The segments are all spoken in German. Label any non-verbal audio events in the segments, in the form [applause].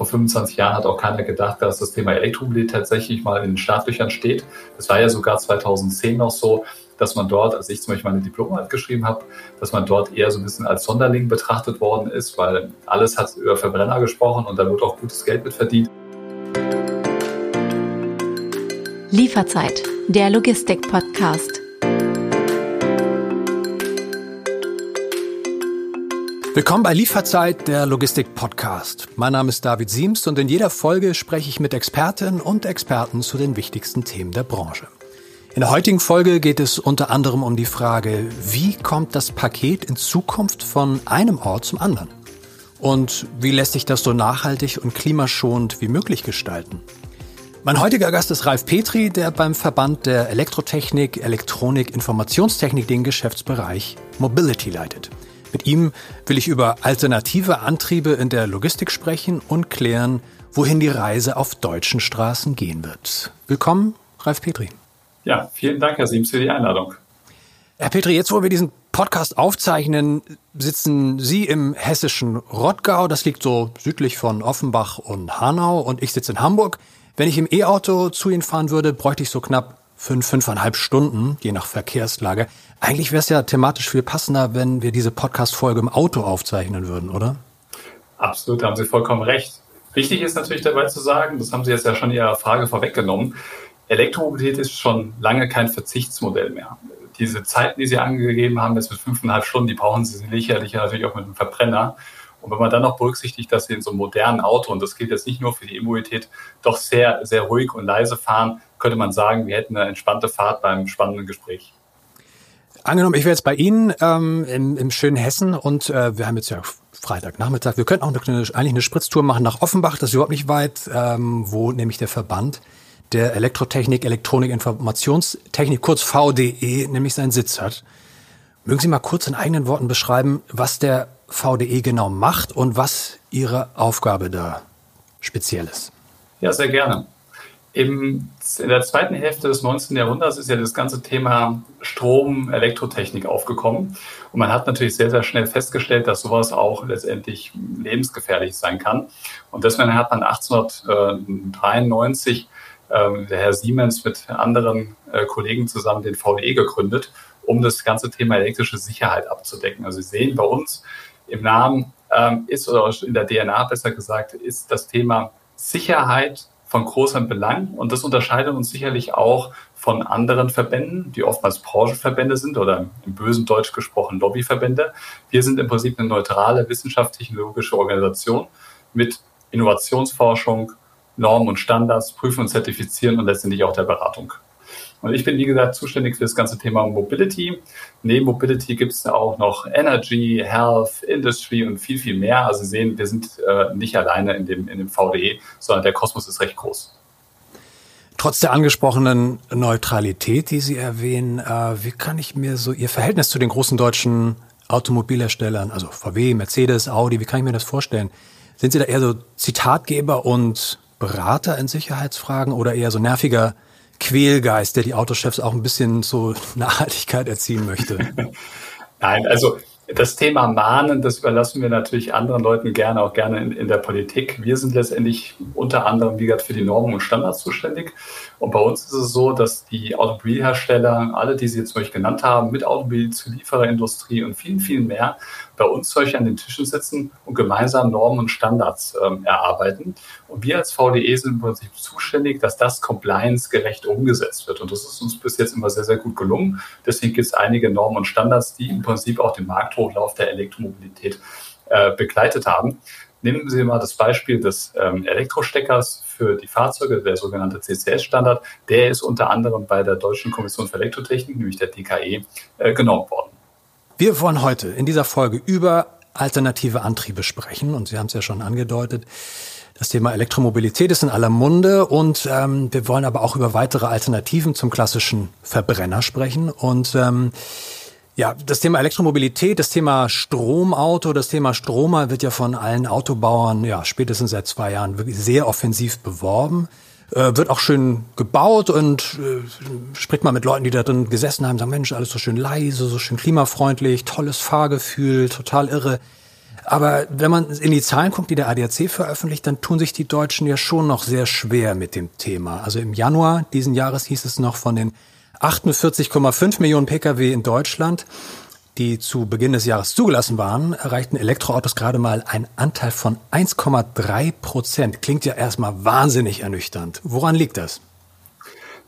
Vor 25 Jahren hat auch keiner gedacht, dass das Thema Elektromobilität tatsächlich mal in den Startlöchern steht. Das war ja sogar 2010 noch so, dass man dort, als ich zum Beispiel meine Diplomarbeit geschrieben habe, dass man dort eher so ein bisschen als Sonderling betrachtet worden ist, weil alles hat über Verbrenner gesprochen und da wird auch gutes Geld mit verdient. Lieferzeit, der Logistik-Podcast. Willkommen bei Lieferzeit, der Logistik-Podcast. Mein Name ist David Siemst und in jeder Folge spreche ich mit Expertinnen und Experten zu den wichtigsten Themen der Branche. In der heutigen Folge geht es unter anderem um die Frage, wie kommt das Paket in Zukunft von einem Ort zum anderen? Und wie lässt sich das so nachhaltig und klimaschonend wie möglich gestalten? Mein heutiger Gast ist Ralf Petri, der beim Verband der Elektrotechnik, Elektronik, Informationstechnik den Geschäftsbereich Mobility leitet. Mit ihm will ich über alternative Antriebe in der Logistik sprechen und klären, wohin die Reise auf deutschen Straßen gehen wird. Willkommen, Ralf Petri. Ja, vielen Dank, Herr Siems, für die Einladung. Herr Petri, jetzt wo wir diesen Podcast aufzeichnen, sitzen Sie im hessischen Rottgau. Das liegt so südlich von Offenbach und Hanau und ich sitze in Hamburg. Wenn ich im E-Auto zu Ihnen fahren würde, bräuchte ich so knapp fünf, fünfeinhalb Stunden, je nach Verkehrslage. Eigentlich wäre es ja thematisch viel passender, wenn wir diese Podcast-Folge im Auto aufzeichnen würden, oder? Absolut, da haben Sie vollkommen recht. Wichtig ist natürlich dabei zu sagen, das haben Sie jetzt ja schon in Ihrer Frage vorweggenommen, Elektromobilität ist schon lange kein Verzichtsmodell mehr. Diese Zeiten, die Sie angegeben haben, jetzt mit fünfeinhalb Stunden, die brauchen Sie sicherlich natürlich auch mit einem Verbrenner. Und wenn man dann noch berücksichtigt, dass Sie in so einem modernen Auto, und das gilt jetzt nicht nur für die E-Mobilität, doch sehr, sehr ruhig und leise fahren, könnte man sagen, wir hätten eine entspannte Fahrt beim spannenden Gespräch. Angenommen, ich wäre jetzt bei Ihnen ähm, im, im schönen Hessen und äh, wir haben jetzt ja Freitagnachmittag. Wir könnten auch eine, eigentlich eine Spritztour machen nach Offenbach, das ist überhaupt nicht weit, ähm, wo nämlich der Verband der Elektrotechnik, Elektronik, Informationstechnik, kurz VDE, nämlich seinen Sitz hat. Mögen Sie mal kurz in eigenen Worten beschreiben, was der VDE genau macht und was Ihre Aufgabe da speziell ist? Ja, sehr gerne. Im, in der zweiten Hälfte des 19. Jahrhunderts ist ja das ganze Thema Strom, Elektrotechnik aufgekommen. Und man hat natürlich sehr, sehr schnell festgestellt, dass sowas auch letztendlich lebensgefährlich sein kann. Und deswegen hat man 1893 äh, der Herr Siemens mit anderen äh, Kollegen zusammen den VDE gegründet, um das ganze Thema elektrische Sicherheit abzudecken. Also Sie sehen bei uns im Namen ähm, ist oder in der DNA besser gesagt, ist das Thema Sicherheit von großem Belang und das unterscheidet uns sicherlich auch von anderen Verbänden, die oftmals Branchenverbände sind oder im bösen Deutsch gesprochen Lobbyverbände. Wir sind im Prinzip eine neutrale wissenschaftlich-technologische Organisation mit Innovationsforschung, Normen und Standards, prüfen und zertifizieren und letztendlich auch der Beratung. Und ich bin, wie gesagt, zuständig für das ganze Thema Mobility. Neben Mobility gibt es auch noch Energy, Health, Industry und viel, viel mehr. Also Sie sehen, wir sind äh, nicht alleine in dem, in dem VDE, sondern der Kosmos ist recht groß. Trotz der angesprochenen Neutralität, die Sie erwähnen, äh, wie kann ich mir so Ihr Verhältnis zu den großen deutschen Automobilherstellern, also VW, Mercedes, Audi, wie kann ich mir das vorstellen? Sind Sie da eher so Zitatgeber und Berater in Sicherheitsfragen oder eher so nerviger Quälgeist, der die Autochefs auch ein bisschen so Nachhaltigkeit erziehen möchte? [laughs] Nein, also das Thema Mahnen, das überlassen wir natürlich anderen Leuten gerne, auch gerne in, in, der Politik. Wir sind letztendlich unter anderem, wie gesagt, für die Normen und Standards zuständig. Und bei uns ist es so, dass die Automobilhersteller, alle, die Sie jetzt euch genannt haben, mit Automobilzuliefererindustrie und vielen, vielen mehr, bei uns solche an den Tischen sitzen und gemeinsam Normen und Standards ähm, erarbeiten. Und wir als VDE sind im Prinzip zuständig, dass das compliance-gerecht umgesetzt wird. Und das ist uns bis jetzt immer sehr, sehr gut gelungen. Deswegen gibt es einige Normen und Standards, die im Prinzip auch den Markthochlauf der Elektromobilität äh, begleitet haben. Nehmen Sie mal das Beispiel des ähm, Elektrosteckers für die Fahrzeuge, der sogenannte CCS-Standard. Der ist unter anderem bei der Deutschen Kommission für Elektrotechnik, nämlich der DKE, äh, genommen worden. Wir wollen heute in dieser Folge über alternative Antriebe sprechen und Sie haben es ja schon angedeutet. Das Thema Elektromobilität ist in aller Munde und ähm, wir wollen aber auch über weitere Alternativen zum klassischen Verbrenner sprechen. Und ähm, ja, das Thema Elektromobilität, das Thema Stromauto, das Thema Stromer wird ja von allen Autobauern ja spätestens seit zwei Jahren wirklich sehr offensiv beworben äh, wird auch schön gebaut und äh, spricht mal mit Leuten, die da drin gesessen haben, sagen, Mensch, alles so schön leise, so schön klimafreundlich, tolles Fahrgefühl, total irre. Aber wenn man in die Zahlen guckt, die der ADAC veröffentlicht, dann tun sich die Deutschen ja schon noch sehr schwer mit dem Thema. Also im Januar diesen Jahres hieß es noch von den 48,5 Millionen Pkw in Deutschland, die zu Beginn des Jahres zugelassen waren, erreichten Elektroautos gerade mal einen Anteil von 1,3 Prozent. Klingt ja erstmal wahnsinnig ernüchternd. Woran liegt das?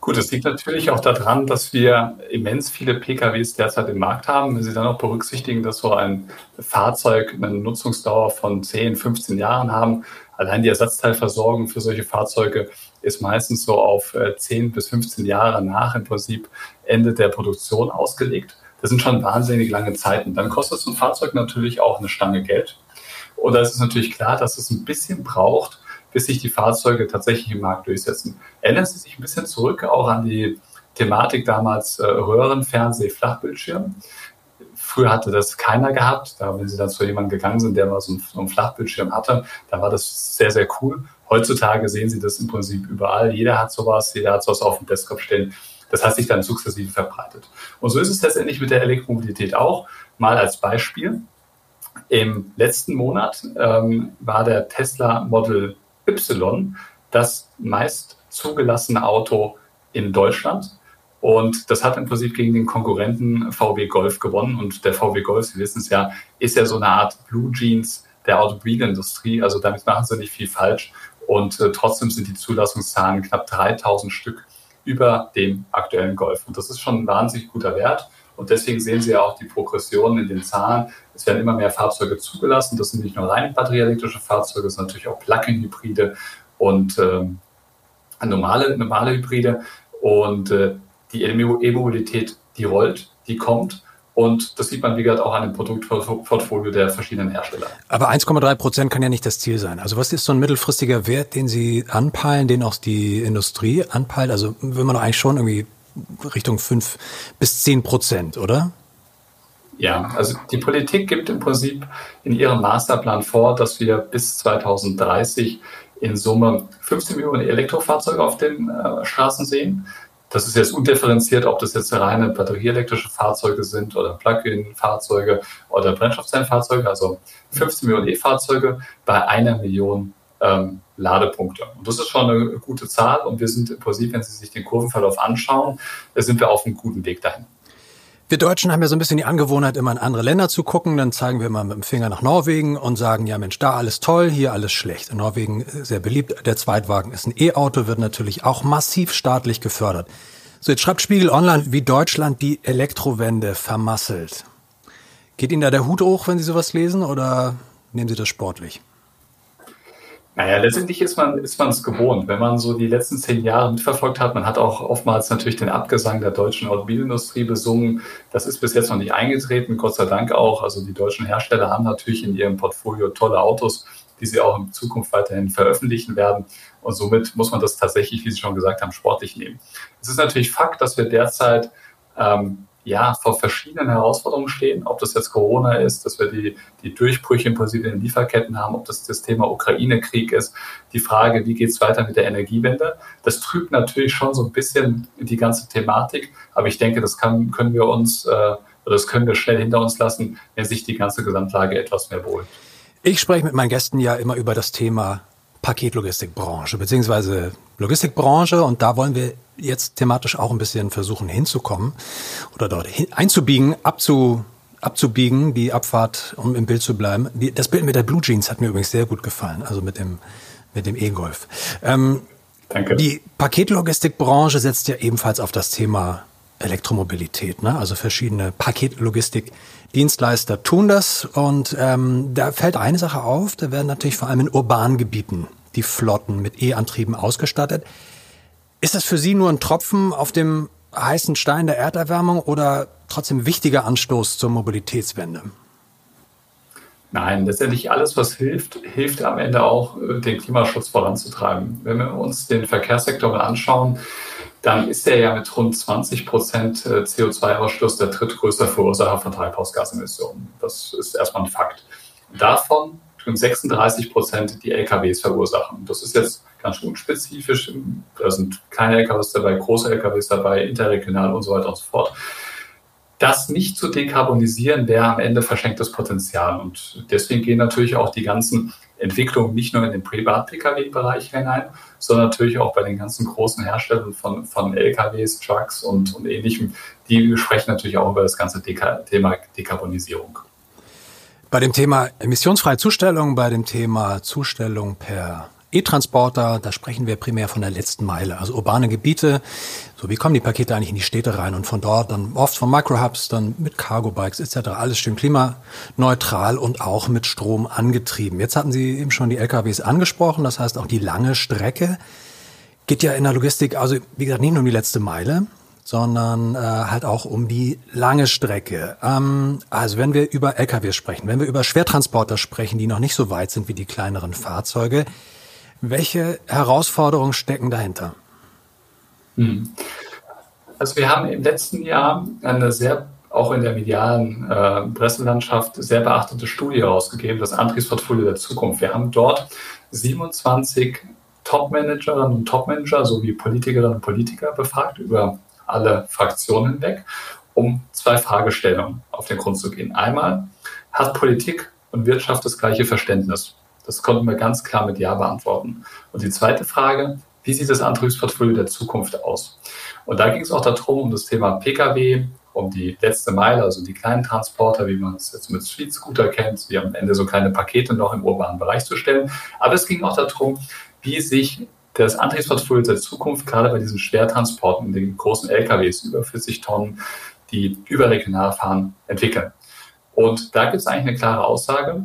Gut, es liegt natürlich auch daran, dass wir immens viele PKWs derzeit im Markt haben. Wenn Sie dann auch berücksichtigen, dass so ein Fahrzeug eine Nutzungsdauer von 10, 15 Jahren haben, allein die Ersatzteilversorgung für solche Fahrzeuge ist meistens so auf 10 äh, bis 15 Jahre nach im Prinzip Ende der Produktion ausgelegt. Das sind schon wahnsinnig lange Zeiten. Dann kostet so ein Fahrzeug natürlich auch eine Stange Geld. Und da ist es natürlich klar, dass es ein bisschen braucht, bis sich die Fahrzeuge tatsächlich im Markt durchsetzen. Erinnern Sie sich ein bisschen zurück auch an die Thematik damals äh, Röhrenfernseh, Flachbildschirm. Früher hatte das keiner gehabt. Da, wenn Sie dann zu jemandem gegangen sind, der mal so einen, so einen Flachbildschirm hatte, da war das sehr, sehr cool. Heutzutage sehen Sie das im Prinzip überall. Jeder hat sowas, jeder hat sowas auf dem Desktop stehen. Das hat sich dann sukzessive verbreitet. Und so ist es letztendlich mit der Elektromobilität auch. Mal als Beispiel. Im letzten Monat ähm, war der Tesla Model Y das meist zugelassene Auto in Deutschland. Und das hat im Prinzip gegen den Konkurrenten VW Golf gewonnen. Und der VW Golf, Sie wissen es ja, ist ja so eine Art Blue Jeans der Automobilindustrie. Also damit machen sie nicht viel falsch. Und äh, trotzdem sind die Zulassungszahlen knapp 3000 Stück über dem aktuellen Golf. Und das ist schon ein wahnsinnig guter Wert. Und deswegen sehen Sie ja auch die Progression in den Zahlen. Es werden immer mehr Fahrzeuge zugelassen. Das sind nicht nur rein batterieelektrische Fahrzeuge, sind natürlich auch Plug-in-Hybride und ähm, normale, normale Hybride. Und äh, die E-Mobilität, die rollt, die kommt. Und das sieht man, wie gesagt, auch an dem Produktportfolio der verschiedenen Hersteller. Aber 1,3 Prozent kann ja nicht das Ziel sein. Also was ist so ein mittelfristiger Wert, den Sie anpeilen, den auch die Industrie anpeilt? Also will man doch eigentlich schon irgendwie Richtung 5 bis 10 Prozent, oder? Ja, also die Politik gibt im Prinzip in ihrem Masterplan vor, dass wir bis 2030 in Summe 15 Millionen Elektrofahrzeuge auf den äh, Straßen sehen. Das ist jetzt undifferenziert, ob das jetzt reine batterieelektrische Fahrzeuge sind oder Plug-in-Fahrzeuge oder Brennstoffzellenfahrzeuge, also 15 Millionen E-Fahrzeuge bei einer Million ähm, Ladepunkte. Und das ist schon eine gute Zahl und wir sind im Prinzip, wenn Sie sich den Kurvenverlauf anschauen, sind wir auf einem guten Weg dahin. Wir Deutschen haben ja so ein bisschen die Angewohnheit, immer in andere Länder zu gucken. Dann zeigen wir mal mit dem Finger nach Norwegen und sagen, ja Mensch, da alles toll, hier alles schlecht. In Norwegen äh, sehr beliebt. Der Zweitwagen ist ein E-Auto, wird natürlich auch massiv staatlich gefördert. So, jetzt schreibt Spiegel Online, wie Deutschland die Elektrowende vermasselt. Geht Ihnen da der Hut hoch, wenn Sie sowas lesen, oder nehmen Sie das sportlich? Naja, letztendlich ist man ist man es gewohnt, wenn man so die letzten zehn Jahre mitverfolgt hat. Man hat auch oftmals natürlich den Abgesang der deutschen Automobilindustrie besungen. Das ist bis jetzt noch nicht eingetreten, Gott sei Dank auch. Also die deutschen Hersteller haben natürlich in ihrem Portfolio tolle Autos, die sie auch in Zukunft weiterhin veröffentlichen werden. Und somit muss man das tatsächlich, wie Sie schon gesagt haben, sportlich nehmen. Es ist natürlich Fakt, dass wir derzeit ähm, ja, vor verschiedenen Herausforderungen stehen, ob das jetzt Corona ist, dass wir die, die Durchbrüche im Prinzip in den Lieferketten haben, ob das das Thema Ukraine-Krieg ist, die Frage, wie geht es weiter mit der Energiewende. Das trübt natürlich schon so ein bisschen die ganze Thematik, aber ich denke, das kann, können wir uns, äh, oder das können wir schnell hinter uns lassen, wenn sich die ganze Gesamtlage etwas mehr beruhigt. Ich spreche mit meinen Gästen ja immer über das Thema Paketlogistikbranche beziehungsweise Logistikbranche und da wollen wir jetzt thematisch auch ein bisschen versuchen hinzukommen oder dort einzubiegen, abzu, abzubiegen, die Abfahrt, um im Bild zu bleiben. Die, das Bild mit der Blue Jeans hat mir übrigens sehr gut gefallen, also mit dem mit dem E-Golf. Ähm, Danke. Die Paketlogistikbranche setzt ja ebenfalls auf das Thema Elektromobilität, ne? also verschiedene Paketlogistikdienstleister tun das und ähm, da fällt eine Sache auf, da werden natürlich vor allem in urbanen Gebieten die Flotten mit E-Antrieben ausgestattet. Ist das für Sie nur ein Tropfen auf dem heißen Stein der Erderwärmung oder trotzdem wichtiger Anstoß zur Mobilitätswende? Nein, letztendlich alles, was hilft, hilft am Ende auch, äh, den Klimaschutz voranzutreiben. Wenn wir uns den Verkehrssektor mal anschauen, dann ist er ja mit rund 20 Prozent äh, CO2-Ausstoß der drittgrößte Verursacher von Treibhausgasemissionen. Das ist erstmal ein Fakt. Davon tun 36 Prozent die LKWs verursachen. Das ist jetzt ganz unspezifisch. Da sind kleine LKWs dabei, große LKWs dabei, interregional und so weiter und so fort. das nicht zu dekarbonisieren, wäre am Ende verschenktes Potenzial. Und deswegen gehen natürlich auch die ganzen Entwicklungen nicht nur in den Privat-Pkw-Bereich hinein, sondern natürlich auch bei den ganzen großen Herstellern von, von LKWs, Trucks und, und ähnlichem. Die sprechen natürlich auch über das ganze Deka Thema Dekarbonisierung. Bei dem Thema emissionsfreie Zustellung, bei dem Thema Zustellung per E-Transporter, da sprechen wir primär von der letzten Meile, also urbane Gebiete. So, wie kommen die Pakete eigentlich in die Städte rein und von dort dann oft von Microhubs, dann mit Cargo-Bikes etc. Alles schön klimaneutral und auch mit Strom angetrieben. Jetzt hatten Sie eben schon die LKWs angesprochen, das heißt auch die lange Strecke geht ja in der Logistik, also wie gesagt, nicht nur um die letzte Meile, sondern äh, halt auch um die lange Strecke. Ähm, also wenn wir über LKWs sprechen, wenn wir über Schwertransporter sprechen, die noch nicht so weit sind wie die kleineren Fahrzeuge, welche Herausforderungen stecken dahinter? Hm. Also wir haben im letzten Jahr eine sehr, auch in der medialen äh, Presselandschaft, sehr beachtete Studie herausgegeben, das Antriebsportfolio der Zukunft. Wir haben dort 27 Top-Managerinnen und Top-Manager sowie Politikerinnen und Politiker befragt über alle Fraktionen hinweg, um zwei Fragestellungen auf den Grund zu gehen. Einmal, hat Politik und Wirtschaft das gleiche Verständnis? Das konnten wir ganz klar mit Ja beantworten. Und die zweite Frage, wie sieht das Antriebsportfolio der Zukunft aus? Und da ging es auch darum, um das Thema Pkw, um die letzte Meile, also die kleinen Transporter, wie man es jetzt mit Street Scooter kennt, die am Ende so kleine Pakete noch im urbanen Bereich zu stellen. Aber es ging auch darum, wie sich das Antriebsportfolio der Zukunft gerade bei diesen Schwertransporten, den großen LKWs über 40 Tonnen, die überregional fahren, entwickeln. Und da gibt es eigentlich eine klare Aussage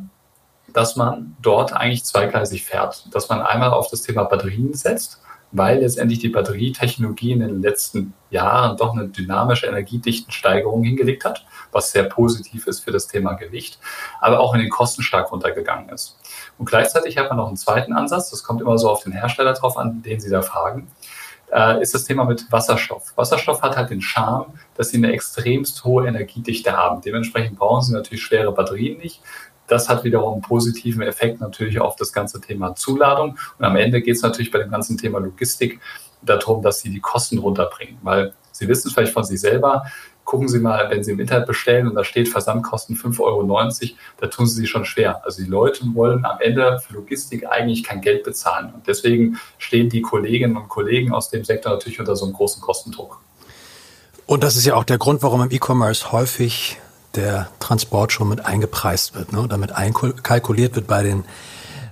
dass man dort eigentlich zweigleisig fährt. Dass man einmal auf das Thema Batterien setzt, weil letztendlich die Batterietechnologie in den letzten Jahren doch eine dynamische Energiedichtensteigerung hingelegt hat, was sehr positiv ist für das Thema Gewicht, aber auch in den Kosten stark runtergegangen ist. Und gleichzeitig hat man noch einen zweiten Ansatz, das kommt immer so auf den Hersteller drauf an, den Sie da fragen, äh, ist das Thema mit Wasserstoff. Wasserstoff hat halt den Charme, dass sie eine extremst hohe Energiedichte haben. Dementsprechend brauchen sie natürlich schwere Batterien nicht das hat wiederum einen positiven Effekt natürlich auf das ganze Thema Zuladung. Und am Ende geht es natürlich bei dem ganzen Thema Logistik darum, dass Sie die Kosten runterbringen. Weil Sie wissen es vielleicht von sich selber, gucken Sie mal, wenn Sie im Internet bestellen und da steht Versandkosten 5,90 Euro, da tun Sie sich schon schwer. Also die Leute wollen am Ende für Logistik eigentlich kein Geld bezahlen. Und deswegen stehen die Kolleginnen und Kollegen aus dem Sektor natürlich unter so einem großen Kostendruck. Und das ist ja auch der Grund, warum im E-Commerce häufig der Transport schon mit eingepreist wird, ne, damit einkalkuliert wird bei den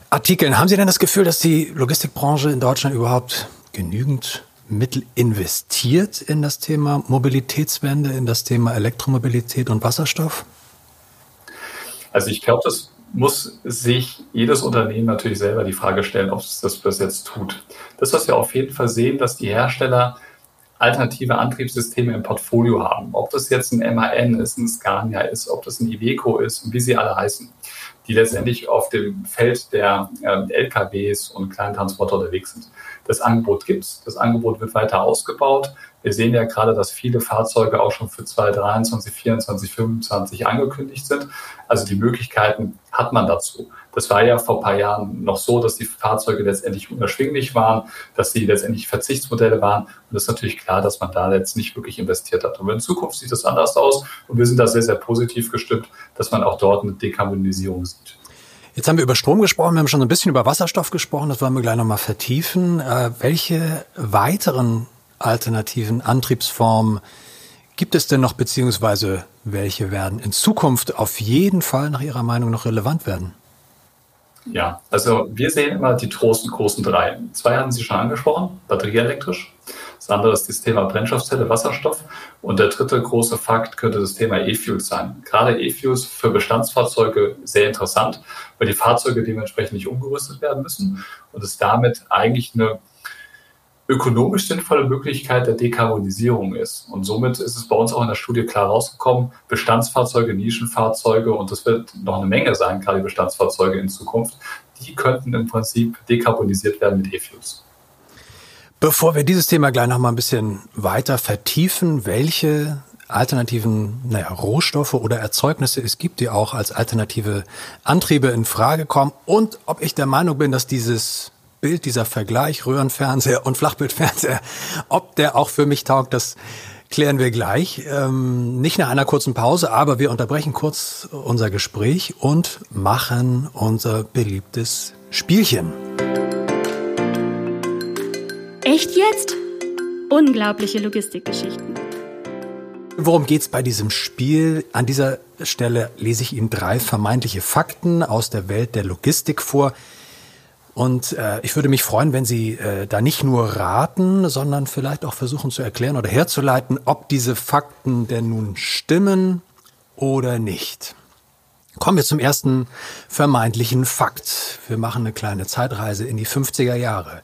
Artikeln. Haben Sie denn das Gefühl, dass die Logistikbranche in Deutschland überhaupt genügend Mittel investiert in das Thema Mobilitätswende, in das Thema Elektromobilität und Wasserstoff? Also ich glaube, das muss sich jedes Unternehmen natürlich selber die Frage stellen, ob es das bis jetzt tut. Das, was wir auf jeden Fall sehen, dass die Hersteller alternative Antriebssysteme im Portfolio haben. Ob das jetzt ein MAN ist, ein Scania ist, ob das ein Iveco ist und wie sie alle heißen, die letztendlich auf dem Feld der äh, LKWs und Kleintransporter unterwegs sind. Das Angebot gibt es, das Angebot wird weiter ausgebaut. Wir sehen ja gerade, dass viele Fahrzeuge auch schon für 2023, 2024, 2025 angekündigt sind. Also die Möglichkeiten hat man dazu. Das war ja vor ein paar Jahren noch so, dass die Fahrzeuge letztendlich unerschwinglich waren, dass sie letztendlich Verzichtsmodelle waren. Und es ist natürlich klar, dass man da jetzt nicht wirklich investiert hat. Und in Zukunft sieht das anders aus. Und wir sind da sehr, sehr positiv gestimmt, dass man auch dort eine Dekarbonisierung sieht. Jetzt haben wir über Strom gesprochen, wir haben schon ein bisschen über Wasserstoff gesprochen, das wollen wir gleich nochmal vertiefen. Äh, welche weiteren alternativen Antriebsformen gibt es denn noch, beziehungsweise welche werden in Zukunft auf jeden Fall nach Ihrer Meinung noch relevant werden? Ja, also wir sehen immer die großen, großen drei. Zwei haben Sie schon angesprochen, batterieelektrisch. Das andere ist das Thema Brennstoffzelle, Wasserstoff. Und der dritte große Fakt könnte das Thema E-Fuels sein. Gerade E-Fuels für Bestandsfahrzeuge sehr interessant, weil die Fahrzeuge dementsprechend nicht umgerüstet werden müssen und es damit eigentlich eine ökonomisch sinnvolle Möglichkeit der Dekarbonisierung ist. Und somit ist es bei uns auch in der Studie klar rausgekommen, Bestandsfahrzeuge, Nischenfahrzeuge, und das wird noch eine Menge sein, gerade Bestandsfahrzeuge in Zukunft, die könnten im Prinzip dekarbonisiert werden mit E-Fuels. Bevor wir dieses Thema gleich noch mal ein bisschen weiter vertiefen, welche alternativen naja, Rohstoffe oder Erzeugnisse es gibt, die auch als alternative Antriebe in Frage kommen und ob ich der Meinung bin, dass dieses Bild, dieser Vergleich Röhrenfernseher und Flachbildfernseher, ob der auch für mich taugt, das klären wir gleich. Ähm, nicht nach einer kurzen Pause, aber wir unterbrechen kurz unser Gespräch und machen unser beliebtes Spielchen. Echt jetzt? Unglaubliche Logistikgeschichten. Worum geht's bei diesem Spiel? An dieser Stelle lese ich Ihnen drei vermeintliche Fakten aus der Welt der Logistik vor. Und äh, ich würde mich freuen, wenn Sie äh, da nicht nur raten, sondern vielleicht auch versuchen zu erklären oder herzuleiten, ob diese Fakten denn nun stimmen oder nicht. Kommen wir zum ersten vermeintlichen Fakt. Wir machen eine kleine Zeitreise in die 50er Jahre.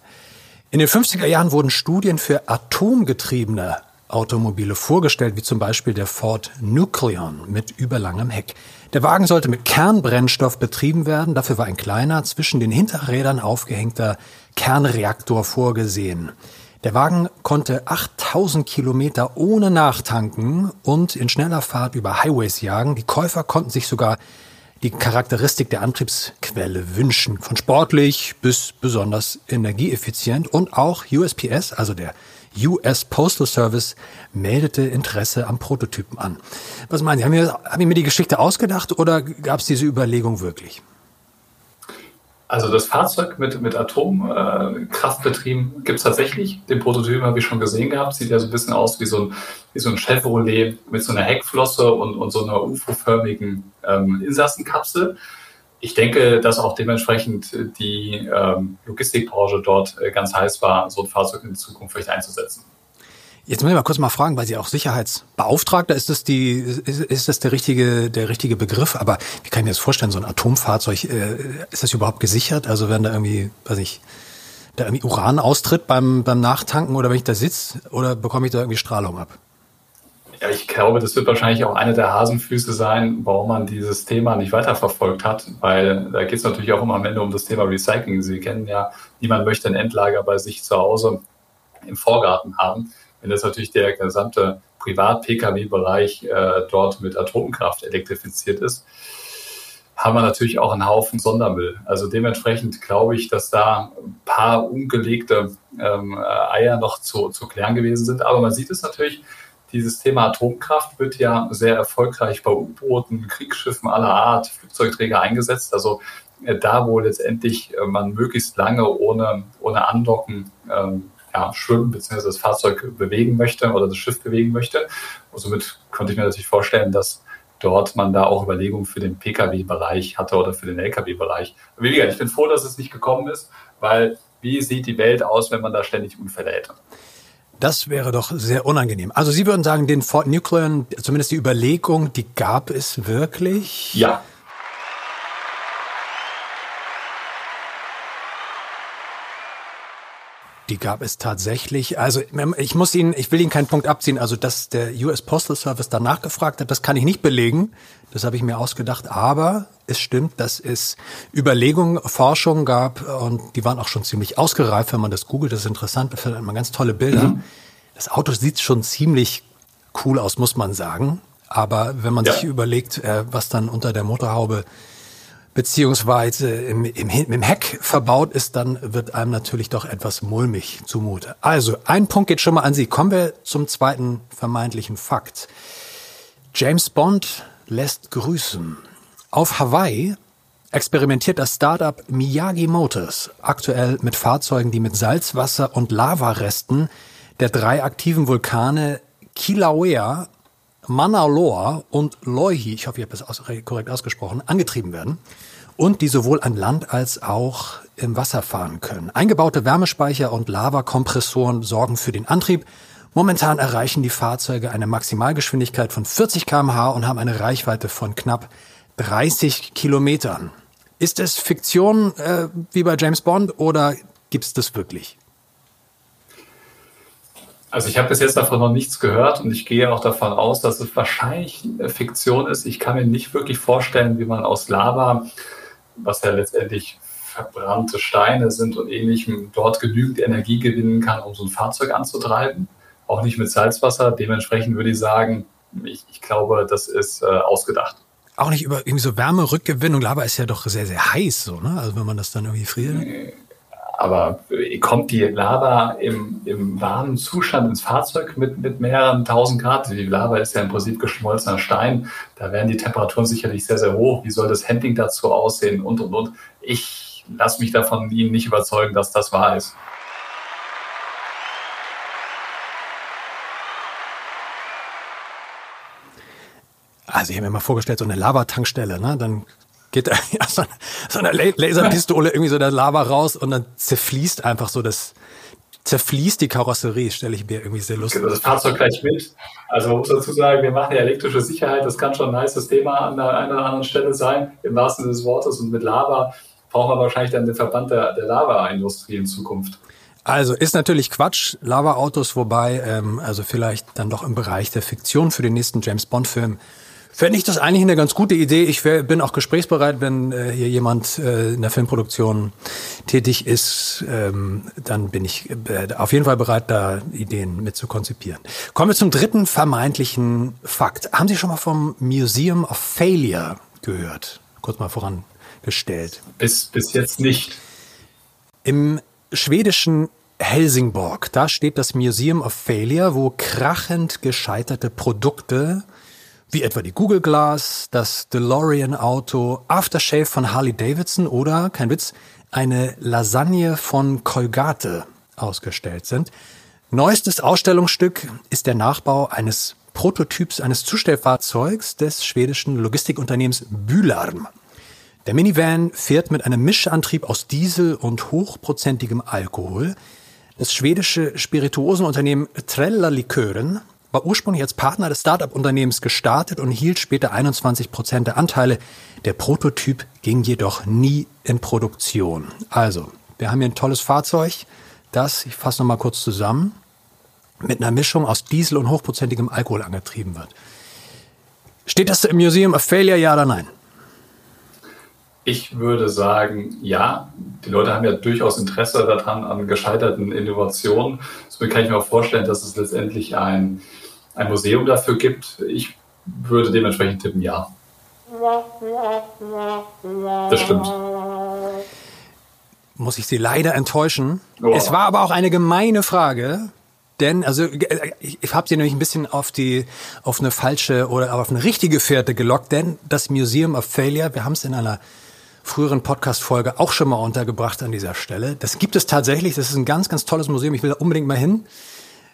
In den 50er Jahren wurden Studien für atomgetriebene Automobile vorgestellt, wie zum Beispiel der Ford Nucleon mit überlangem Heck. Der Wagen sollte mit Kernbrennstoff betrieben werden. Dafür war ein kleiner, zwischen den Hinterrädern aufgehängter Kernreaktor vorgesehen. Der Wagen konnte 8000 Kilometer ohne Nachtanken und in schneller Fahrt über Highways jagen. Die Käufer konnten sich sogar die Charakteristik der Antriebsquelle wünschen. Von sportlich bis besonders energieeffizient und auch USPS, also der US Postal Service meldete Interesse am Prototypen an. Was meinen Sie, haben wir, haben wir mir die Geschichte ausgedacht oder gab es diese Überlegung wirklich? Also das Fahrzeug mit, mit Atomkraft betrieben gibt es tatsächlich. Den Prototypen habe ich schon gesehen gehabt. Sieht ja so ein bisschen aus wie so ein, wie so ein Chevrolet mit so einer Heckflosse und, und so einer UFO-förmigen ähm, Insassenkapsel ich denke, dass auch dementsprechend die ähm, Logistikbranche dort äh, ganz heiß war, so ein Fahrzeug in Zukunft vielleicht einzusetzen. Jetzt muss ich mal kurz mal fragen, weil Sie auch Sicherheitsbeauftragter ist das die ist, ist das der richtige der richtige Begriff? Aber wie kann ich mir das vorstellen? So ein Atomfahrzeug äh, ist das überhaupt gesichert? Also wenn da irgendwie, weiß ich, da irgendwie Uran austritt beim beim Nachtanken oder wenn ich da sitze oder bekomme ich da irgendwie Strahlung ab? Ja, ich glaube, das wird wahrscheinlich auch eine der Hasenfüße sein, warum man dieses Thema nicht weiterverfolgt hat, weil da geht es natürlich auch immer am Ende um das Thema Recycling. Sie kennen ja, niemand möchte ein Endlager bei sich zu Hause im Vorgarten haben. Wenn das natürlich der gesamte Privat-Pkw-Bereich äh, dort mit Atomkraft elektrifiziert ist, haben wir natürlich auch einen Haufen Sondermüll. Also dementsprechend glaube ich, dass da ein paar ungelegte ähm, Eier noch zu, zu klären gewesen sind. Aber man sieht es natürlich, dieses Thema Atomkraft wird ja sehr erfolgreich bei U-Booten, Kriegsschiffen aller Art, Flugzeugträger eingesetzt. Also äh, da, wo letztendlich äh, man möglichst lange ohne, ohne Andocken ähm, ja, schwimmen bzw. das Fahrzeug bewegen möchte oder das Schiff bewegen möchte. Und somit konnte ich mir natürlich vorstellen, dass dort man da auch Überlegungen für den Pkw-Bereich hatte oder für den Lkw-Bereich. Wie gesagt, ich bin froh, dass es nicht gekommen ist, weil wie sieht die Welt aus, wenn man da ständig Unfälle hätte? Das wäre doch sehr unangenehm. Also Sie würden sagen, den Fort Nuclear, zumindest die Überlegung, die gab es wirklich? Ja. Die gab es tatsächlich. Also ich muss Ihnen, ich will Ihnen keinen Punkt abziehen. Also dass der US Postal Service danach gefragt hat, das kann ich nicht belegen. Das habe ich mir ausgedacht. Aber es stimmt, dass es Überlegungen, Forschungen gab und die waren auch schon ziemlich ausgereift, wenn man das googelt. Das ist interessant. Da findet man ganz tolle Bilder. Mhm. Das Auto sieht schon ziemlich cool aus, muss man sagen. Aber wenn man ja. sich überlegt, äh, was dann unter der Motorhaube beziehungsweise im, im, im Heck verbaut ist, dann wird einem natürlich doch etwas mulmig zumute. Also, ein Punkt geht schon mal an Sie. Kommen wir zum zweiten vermeintlichen Fakt. James Bond lässt grüßen. Auf Hawaii experimentiert das Startup Miyagi Motors aktuell mit Fahrzeugen, die mit Salzwasser und Lavaresten der drei aktiven Vulkane Kilauea Mauna Loa und Loihi, ich hoffe, ich habe das aus, korrekt ausgesprochen, angetrieben werden und die sowohl an Land als auch im Wasser fahren können. Eingebaute Wärmespeicher und Lavakompressoren sorgen für den Antrieb. Momentan erreichen die Fahrzeuge eine Maximalgeschwindigkeit von 40 km/h und haben eine Reichweite von knapp 30 Kilometern. Ist es Fiktion äh, wie bei James Bond oder gibt es das wirklich? Also ich habe bis jetzt davon noch nichts gehört und ich gehe auch davon aus, dass es wahrscheinlich Fiktion ist. Ich kann mir nicht wirklich vorstellen, wie man aus Lava, was ja letztendlich verbrannte Steine sind und ähnlichem, dort genügend Energie gewinnen kann, um so ein Fahrzeug anzutreiben. Auch nicht mit Salzwasser. Dementsprechend würde ich sagen, ich, ich glaube, das ist äh, ausgedacht. Auch nicht über irgendwie so Wärmerückgewinnung. Lava ist ja doch sehr, sehr heiß, so, ne? Also wenn man das dann irgendwie friert. Aber kommt die Lava im, im warmen Zustand ins Fahrzeug mit, mit mehreren tausend Grad? Die Lava ist ja im Prinzip geschmolzener Stein. Da werden die Temperaturen sicherlich sehr, sehr hoch. Wie soll das Handling dazu aussehen? Und, und, und. Ich lasse mich davon Ihnen nicht überzeugen, dass das wahr ist. Also ich habe mir mal vorgestellt, so eine Lavatankstelle, ne? Dann geht da [laughs] ja, so, so eine Laserpistole irgendwie so der Lava raus und dann zerfließt einfach so das, zerfließt die Karosserie, stelle ich mir irgendwie sehr lustig. Das Fahrzeug gleich mit. Also man muss dazu sagen, wir machen ja elektrische Sicherheit, das kann schon ein nices Thema an der einen oder anderen Stelle sein, im wahrsten Sinne des Wortes. Und mit Lava brauchen wir wahrscheinlich dann den Verband der, der Lava-Industrie in Zukunft. Also ist natürlich Quatsch, Lava-Autos, wobei, ähm, also vielleicht dann doch im Bereich der Fiktion für den nächsten James Bond-Film Fände ich das eigentlich eine ganz gute Idee. Ich wär, bin auch gesprächsbereit, wenn äh, hier jemand äh, in der Filmproduktion tätig ist, ähm, dann bin ich äh, auf jeden Fall bereit, da Ideen mit zu konzipieren. Kommen wir zum dritten vermeintlichen Fakt. Haben Sie schon mal vom Museum of Failure gehört? Kurz mal vorangestellt. Bis, bis jetzt nicht. Im schwedischen Helsingborg, da steht das Museum of Failure, wo krachend gescheiterte Produkte wie etwa die Google Glass, das DeLorean Auto, Aftershave von Harley Davidson oder, kein Witz, eine Lasagne von Colgate ausgestellt sind. Neuestes Ausstellungsstück ist der Nachbau eines Prototyps eines Zustellfahrzeugs des schwedischen Logistikunternehmens Bülarm. Der Minivan fährt mit einem Mischantrieb aus Diesel und hochprozentigem Alkohol. Das schwedische Spirituosenunternehmen Trella Likören war ursprünglich als Partner des Startup-Unternehmens gestartet und hielt später 21 Prozent der Anteile. Der Prototyp ging jedoch nie in Produktion. Also, wir haben hier ein tolles Fahrzeug, das, ich fasse nochmal kurz zusammen, mit einer Mischung aus Diesel und hochprozentigem Alkohol angetrieben wird. Steht das im Museum of Failure, ja oder nein? Ich würde sagen, ja. Die Leute haben ja durchaus Interesse daran an gescheiterten Innovationen. Somit kann ich mir auch vorstellen, dass es letztendlich ein ein Museum dafür gibt. Ich würde dementsprechend tippen, ja. Das stimmt. Muss ich Sie leider enttäuschen. Oh. Es war aber auch eine gemeine Frage. Denn, also ich, ich habe sie nämlich ein bisschen auf die, auf eine falsche oder auf eine richtige Fährte gelockt, denn das Museum of Failure, wir haben es in einer früheren Podcast-Folge auch schon mal untergebracht an dieser Stelle. Das gibt es tatsächlich. Das ist ein ganz, ganz tolles Museum. Ich will da unbedingt mal hin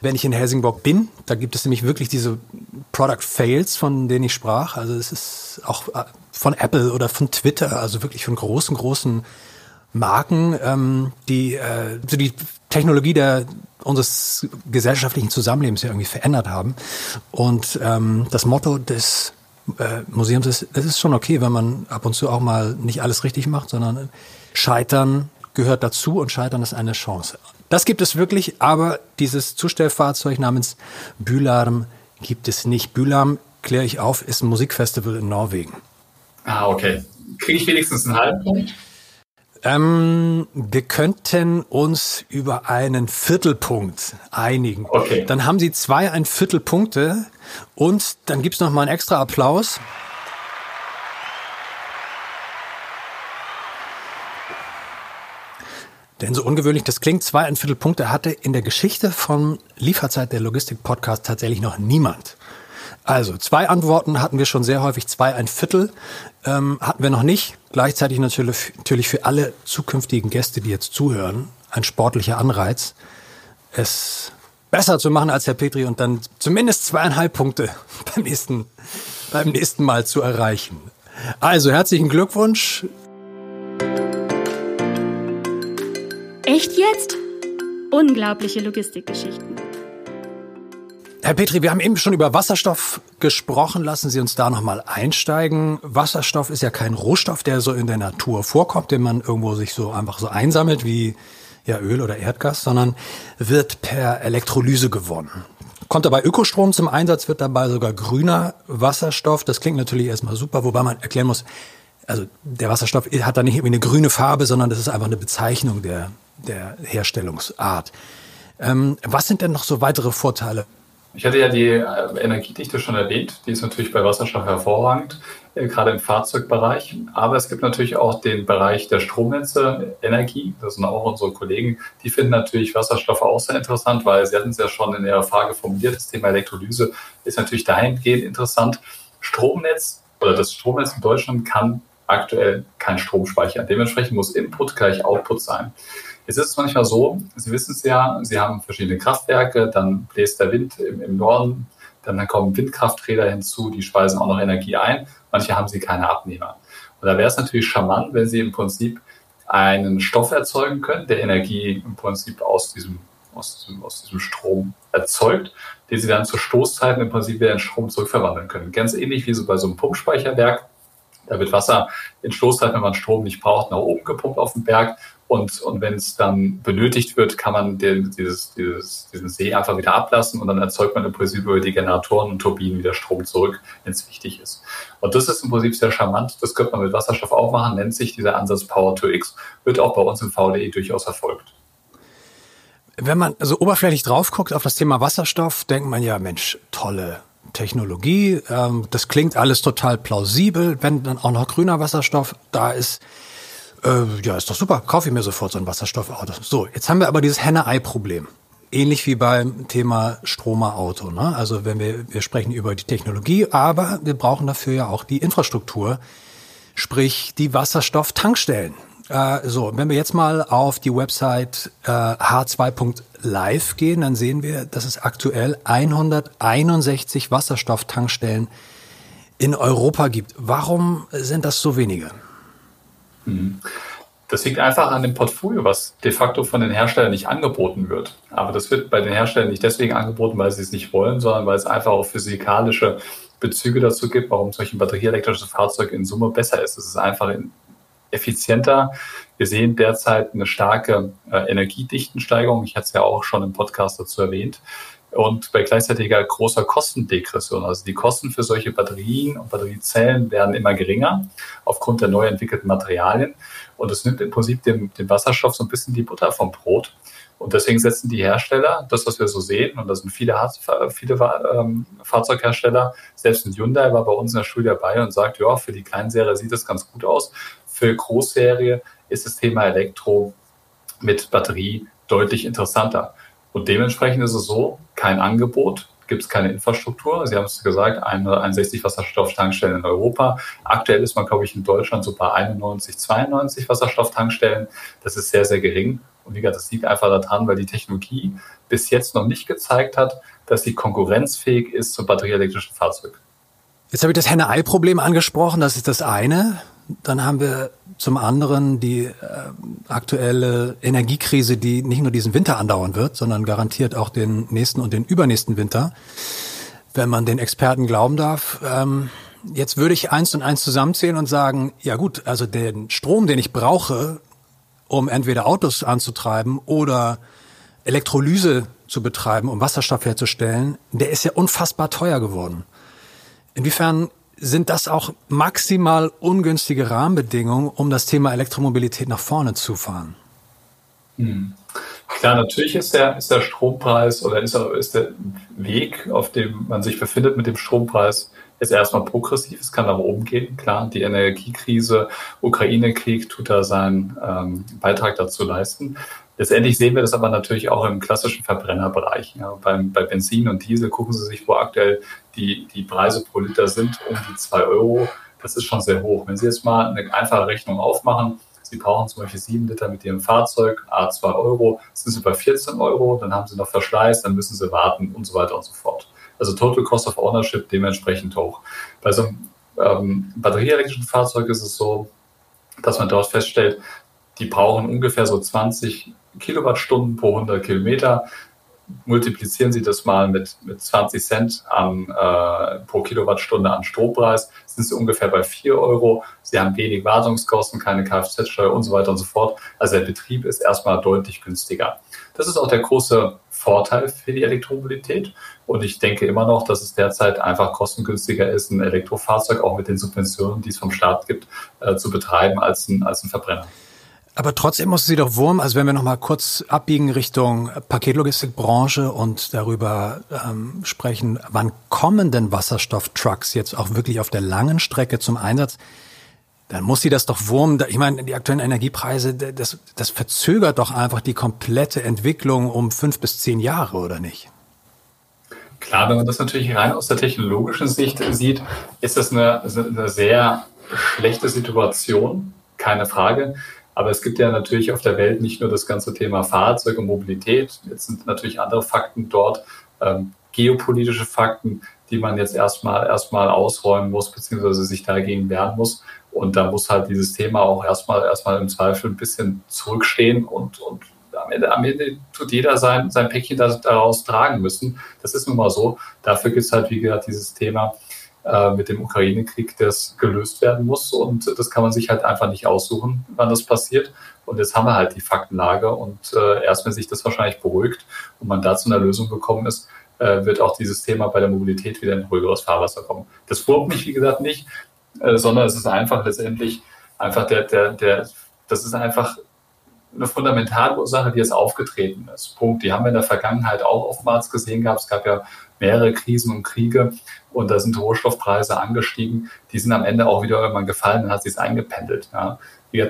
wenn ich in Helsingborg bin. Da gibt es nämlich wirklich diese Product Fails, von denen ich sprach. Also es ist auch äh, von Apple oder von Twitter, also wirklich von großen, großen Marken, ähm, die äh, so die Technologie der unseres gesellschaftlichen Zusammenlebens ja irgendwie verändert haben. Und ähm, das Motto des äh, Museums ist, es ist schon okay, wenn man ab und zu auch mal nicht alles richtig macht, sondern Scheitern gehört dazu und Scheitern ist eine Chance. Das gibt es wirklich, aber dieses Zustellfahrzeug namens Bülarm gibt es nicht. Bülarm, kläre ich auf, ist ein Musikfestival in Norwegen. Ah, okay. Kriege ich wenigstens einen halben Punkt? Ähm, wir könnten uns über einen Viertelpunkt einigen. Okay. Dann haben Sie zwei ein Viertelpunkte und dann gibt es noch mal einen extra Applaus. Denn so ungewöhnlich das klingt, zwei ein Viertel Punkte hatte in der Geschichte von Lieferzeit der Logistik Podcast tatsächlich noch niemand. Also zwei Antworten hatten wir schon sehr häufig, zwei ein Viertel ähm, hatten wir noch nicht. Gleichzeitig natürlich, natürlich für alle zukünftigen Gäste, die jetzt zuhören, ein sportlicher Anreiz, es besser zu machen als Herr Petri und dann zumindest zweieinhalb Punkte [laughs] beim nächsten, beim nächsten Mal zu erreichen. Also herzlichen Glückwunsch. Echt jetzt? Unglaubliche Logistikgeschichten. Herr Petri, wir haben eben schon über Wasserstoff gesprochen. Lassen Sie uns da nochmal einsteigen. Wasserstoff ist ja kein Rohstoff, der so in der Natur vorkommt, den man irgendwo sich so einfach so einsammelt wie ja, Öl oder Erdgas, sondern wird per Elektrolyse gewonnen. Kommt dabei Ökostrom zum Einsatz, wird dabei sogar grüner Wasserstoff. Das klingt natürlich erstmal super, wobei man erklären muss, also der Wasserstoff hat da nicht irgendwie eine grüne Farbe, sondern das ist einfach eine Bezeichnung der, der Herstellungsart. Ähm, was sind denn noch so weitere Vorteile Ich hatte ja die äh, Energiedichte schon erwähnt. Die ist natürlich bei Wasserstoff hervorragend, äh, gerade im Fahrzeugbereich. Aber es gibt natürlich auch den Bereich der Stromnetze, Energie. Das sind auch unsere Kollegen. Die finden natürlich Wasserstoff auch sehr interessant, weil Sie hatten es ja schon in Ihrer Frage formuliert. Das Thema Elektrolyse ist natürlich dahingehend interessant. Stromnetz oder das Stromnetz in Deutschland kann aktuell kein Strom speichern. Dementsprechend muss Input gleich Output sein. Jetzt ist es manchmal so, Sie wissen es ja, Sie haben verschiedene Kraftwerke, dann bläst der Wind im, im Norden, dann kommen Windkrafträder hinzu, die speisen auch noch Energie ein. Manche haben sie keine Abnehmer. Und da wäre es natürlich charmant, wenn Sie im Prinzip einen Stoff erzeugen können, der Energie im Prinzip aus diesem, aus diesem, aus diesem Strom erzeugt, den Sie dann zu Stoßzeiten im Prinzip wieder in Strom zurückverwandeln können. Ganz ähnlich wie so bei so einem Pumpspeicherwerk. Da wird Wasser in Stoßzeiten, wenn man Strom nicht braucht, nach oben gepumpt auf den Berg und, und wenn es dann benötigt wird, kann man den, dieses, dieses, diesen See einfach wieder ablassen und dann erzeugt man im Prinzip über die Generatoren und Turbinen wieder Strom zurück, wenn es wichtig ist. Und das ist im Prinzip sehr charmant. Das könnte man mit Wasserstoff auch machen, nennt sich dieser Ansatz Power to X, wird auch bei uns im VDE durchaus erfolgt. Wenn man so oberflächlich drauf guckt auf das Thema Wasserstoff, denkt man ja, Mensch, tolle Technologie. Ähm, das klingt alles total plausibel. Wenn dann auch noch grüner Wasserstoff da ist, äh, ja, ist doch super, kaufe ich mir sofort so ein Wasserstoffauto. So, jetzt haben wir aber dieses Henne-Ei-Problem. Ähnlich wie beim Thema Stromerauto. Ne? Also wenn wir, wir sprechen über die Technologie, aber wir brauchen dafür ja auch die Infrastruktur, sprich die Wasserstofftankstellen. Äh, so, wenn wir jetzt mal auf die Website äh, h2.live gehen, dann sehen wir, dass es aktuell 161 Wasserstofftankstellen in Europa gibt. Warum sind das so wenige? Mhm. Das liegt einfach an dem Portfolio, was de facto von den Herstellern nicht angeboten wird. Aber das wird bei den Herstellern nicht deswegen angeboten, weil sie es nicht wollen, sondern weil es einfach auch physikalische Bezüge dazu gibt, warum solch ein batterieelektrisches Fahrzeug in Summe besser ist. Es ist einfach effizienter. Wir sehen derzeit eine starke äh, Energiedichtensteigerung. Ich hatte es ja auch schon im Podcast dazu erwähnt und bei gleichzeitiger großer Kostendegression. Also die Kosten für solche Batterien und Batteriezellen werden immer geringer aufgrund der neu entwickelten Materialien. Und es nimmt im Prinzip dem, dem Wasserstoff so ein bisschen die Butter vom Brot. Und deswegen setzen die Hersteller, das, was wir so sehen, und da sind viele, viele ähm, Fahrzeughersteller, selbst ein Hyundai war bei uns in der Studie dabei und sagt, ja, für die Kleinserie sieht das ganz gut aus. Für Großserie ist das Thema Elektro mit Batterie deutlich interessanter. Und dementsprechend ist es so, kein Angebot, gibt es keine Infrastruktur. Sie haben es gesagt, 61 Wasserstofftankstellen in Europa. Aktuell ist man, glaube ich, in Deutschland so bei 91, 92 Wasserstofftankstellen. Das ist sehr, sehr gering. Und wie gesagt, das liegt einfach daran, weil die Technologie bis jetzt noch nicht gezeigt hat, dass sie konkurrenzfähig ist zum batterieelektrischen Fahrzeug. Jetzt habe ich das Henne-Ei-Problem angesprochen, das ist das eine. Dann haben wir zum anderen die äh, aktuelle Energiekrise, die nicht nur diesen Winter andauern wird, sondern garantiert auch den nächsten und den übernächsten Winter, wenn man den Experten glauben darf. Ähm, jetzt würde ich eins und eins zusammenzählen und sagen, ja gut, also den Strom, den ich brauche, um entweder Autos anzutreiben oder Elektrolyse zu betreiben, um Wasserstoff herzustellen, der ist ja unfassbar teuer geworden. Inwiefern sind das auch maximal ungünstige Rahmenbedingungen, um das Thema Elektromobilität nach vorne zu fahren? Hm. Klar, natürlich ist der, ist der Strompreis oder ist, ist der Weg, auf dem man sich befindet mit dem Strompreis, ist erstmal progressiv. Es kann nach oben gehen. Klar, die Energiekrise, Ukraine-Krieg tut da seinen ähm, Beitrag dazu leisten. Letztendlich sehen wir das aber natürlich auch im klassischen Verbrennerbereich. Ja, beim, bei Benzin und Diesel gucken Sie sich, wo aktuell die, die Preise pro Liter sind, um die zwei Euro. Das ist schon sehr hoch. Wenn Sie jetzt mal eine einfache Rechnung aufmachen, Sie brauchen zum Beispiel sieben Liter mit Ihrem Fahrzeug, A 2 Euro, sind Sie bei 14 Euro, dann haben Sie noch Verschleiß, dann müssen Sie warten und so weiter und so fort. Also Total Cost of Ownership dementsprechend hoch. Bei so einem ähm, batterieelektrischen Fahrzeug ist es so, dass man dort feststellt, die brauchen ungefähr so 20 Kilowattstunden pro 100 Kilometer. Multiplizieren Sie das mal mit, mit 20 Cent an, äh, pro Kilowattstunde an Strompreis, sind Sie ungefähr bei 4 Euro. Sie haben wenig Wartungskosten, keine Kfz-Steuer und so weiter und so fort. Also der Betrieb ist erstmal deutlich günstiger. Das ist auch der große Vorteil für die Elektromobilität. Und ich denke immer noch, dass es derzeit einfach kostengünstiger ist, ein Elektrofahrzeug auch mit den Subventionen, die es vom Staat gibt, äh, zu betreiben als ein, als ein Verbrenner. Aber trotzdem muss sie doch Wurm, also wenn wir nochmal kurz abbiegen Richtung Paketlogistikbranche und darüber ähm, sprechen, wann kommen denn Wasserstofftrucks jetzt auch wirklich auf der langen Strecke zum Einsatz? Dann muss sie das doch Wurm, ich meine, die aktuellen Energiepreise, das, das verzögert doch einfach die komplette Entwicklung um fünf bis zehn Jahre, oder nicht? Klar, wenn man das natürlich rein aus der technologischen Sicht sieht, ist das eine, eine sehr schlechte Situation, keine Frage. Aber es gibt ja natürlich auf der Welt nicht nur das ganze Thema Fahrzeug und Mobilität. Jetzt sind natürlich andere Fakten dort, ähm, geopolitische Fakten, die man jetzt erstmal erstmal ausräumen muss, beziehungsweise sich dagegen wehren muss. Und da muss halt dieses Thema auch erstmal erstmal im Zweifel ein bisschen zurückstehen und, und am Ende, am Ende tut jeder sein, sein Päckchen daraus tragen müssen. Das ist nun mal so. Dafür gibt es halt, wie gesagt, dieses Thema äh, mit dem Ukraine-Krieg, das gelöst werden muss. Und das kann man sich halt einfach nicht aussuchen, wann das passiert. Und jetzt haben wir halt die Faktenlage. Und äh, erst wenn sich das wahrscheinlich beruhigt und man da zu einer Lösung gekommen ist, äh, wird auch dieses Thema bei der Mobilität wieder in ruhigeres Fahrwasser kommen. Das wurmt mich, wie gesagt, nicht, äh, sondern es ist einfach letztendlich einfach der, der, der, das ist einfach eine fundamentale Ursache, die jetzt aufgetreten ist. Punkt. Die haben wir in der Vergangenheit auch oftmals gesehen gehabt. Es gab ja mehrere Krisen und Kriege und da sind Rohstoffpreise angestiegen. Die sind am Ende auch wieder irgendwann gefallen und hat sich eingependelt. Ja.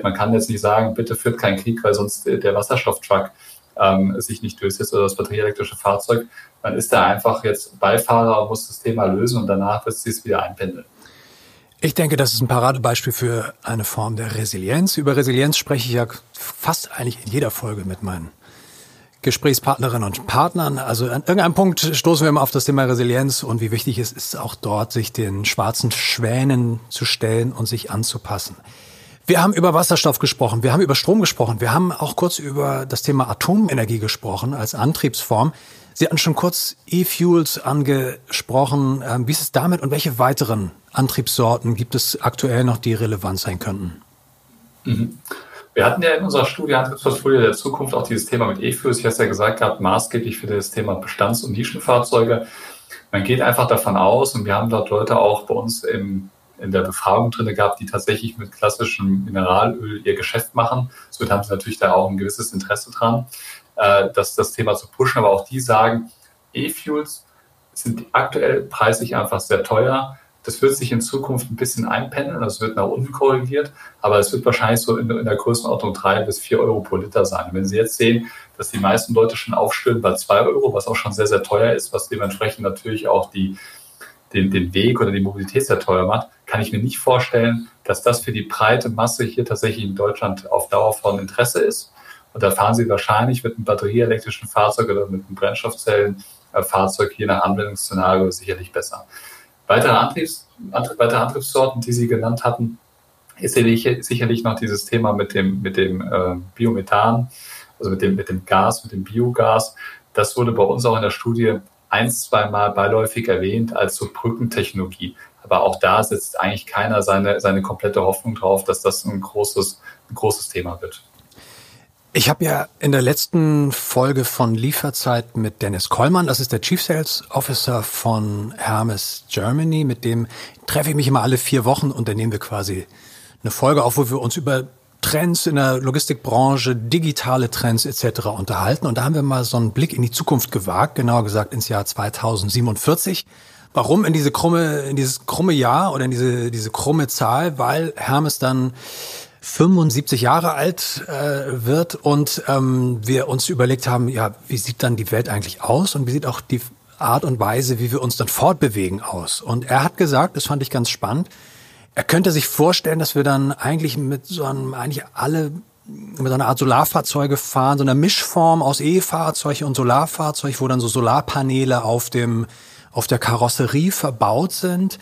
Man kann jetzt nicht sagen, bitte führt keinen Krieg, weil sonst der Wasserstofftruck ähm, sich nicht durchsetzt oder das batterieelektrische Fahrzeug. Man ist da einfach jetzt Beifahrer und muss das Thema lösen und danach wird es sich wieder einpendeln. Ich denke, das ist ein Paradebeispiel für eine Form der Resilienz. Über Resilienz spreche ich ja fast eigentlich in jeder Folge mit meinen Gesprächspartnerinnen und Partnern. Also an irgendeinem Punkt stoßen wir immer auf das Thema Resilienz und wie wichtig es ist, auch dort sich den schwarzen Schwänen zu stellen und sich anzupassen. Wir haben über Wasserstoff gesprochen, wir haben über Strom gesprochen, wir haben auch kurz über das Thema Atomenergie gesprochen als Antriebsform. Sie hatten schon kurz E-Fuels angesprochen. Ähm, wie ist es damit und welche weiteren Antriebssorten gibt es aktuell noch, die relevant sein könnten? Mhm. Wir hatten ja in unserer Studie Antriebsportfolio der Zukunft auch dieses Thema mit E-Fuels, ich habe es ja gesagt gehabt, maßgeblich für das Thema Bestands- und Nischenfahrzeuge. Man geht einfach davon aus, und wir haben dort Leute auch bei uns im, in der Befragung drin gehabt, die tatsächlich mit klassischem Mineralöl ihr Geschäft machen. Somit haben sie natürlich da auch ein gewisses Interesse dran äh, das, das Thema zu pushen. Aber auch die sagen, E-Fuels sind aktuell preislich einfach sehr teuer. Das wird sich in Zukunft ein bisschen einpendeln, das wird nach unten korrigiert, aber es wird wahrscheinlich so in, in der Größenordnung drei bis vier Euro pro Liter sein. Wenn Sie jetzt sehen, dass die meisten Leute schon aufstellen bei zwei Euro, was auch schon sehr, sehr teuer ist, was dementsprechend natürlich auch die, den, den Weg oder die Mobilität sehr teuer macht, kann ich mir nicht vorstellen, dass das für die breite Masse hier tatsächlich in Deutschland auf Dauer von Interesse ist. Und da fahren Sie wahrscheinlich mit einem batterieelektrischen Fahrzeug oder mit einem Brennstoffzellenfahrzeug je nach Anwendungsszenario sicherlich besser. Weitere, Antriebs, weitere Antriebssorten, die Sie genannt hatten, ist sicherlich noch dieses Thema mit dem, mit dem äh, Biomethan, also mit dem, mit dem Gas, mit dem Biogas. Das wurde bei uns auch in der Studie ein, zweimal beiläufig erwähnt als so Brückentechnologie. Aber auch da setzt eigentlich keiner seine, seine komplette Hoffnung drauf, dass das ein großes, ein großes Thema wird. Ich habe ja in der letzten Folge von Lieferzeit mit Dennis Kollmann, das ist der Chief Sales Officer von Hermes Germany, mit dem treffe ich mich immer alle vier Wochen und dann nehmen wir quasi eine Folge auf, wo wir uns über Trends in der Logistikbranche, digitale Trends etc. unterhalten. Und da haben wir mal so einen Blick in die Zukunft gewagt, genauer gesagt ins Jahr 2047. Warum in diese krumme, in dieses krumme Jahr oder in diese, diese krumme Zahl? Weil Hermes dann 75 Jahre alt äh, wird und ähm, wir uns überlegt haben, ja, wie sieht dann die Welt eigentlich aus und wie sieht auch die Art und Weise, wie wir uns dann fortbewegen aus. Und er hat gesagt, das fand ich ganz spannend, er könnte sich vorstellen, dass wir dann eigentlich mit so einem, eigentlich alle mit so einer Art Solarfahrzeuge fahren, so einer Mischform aus E-Fahrzeug und Solarfahrzeug, wo dann so Solarpaneele auf dem, auf der Karosserie verbaut sind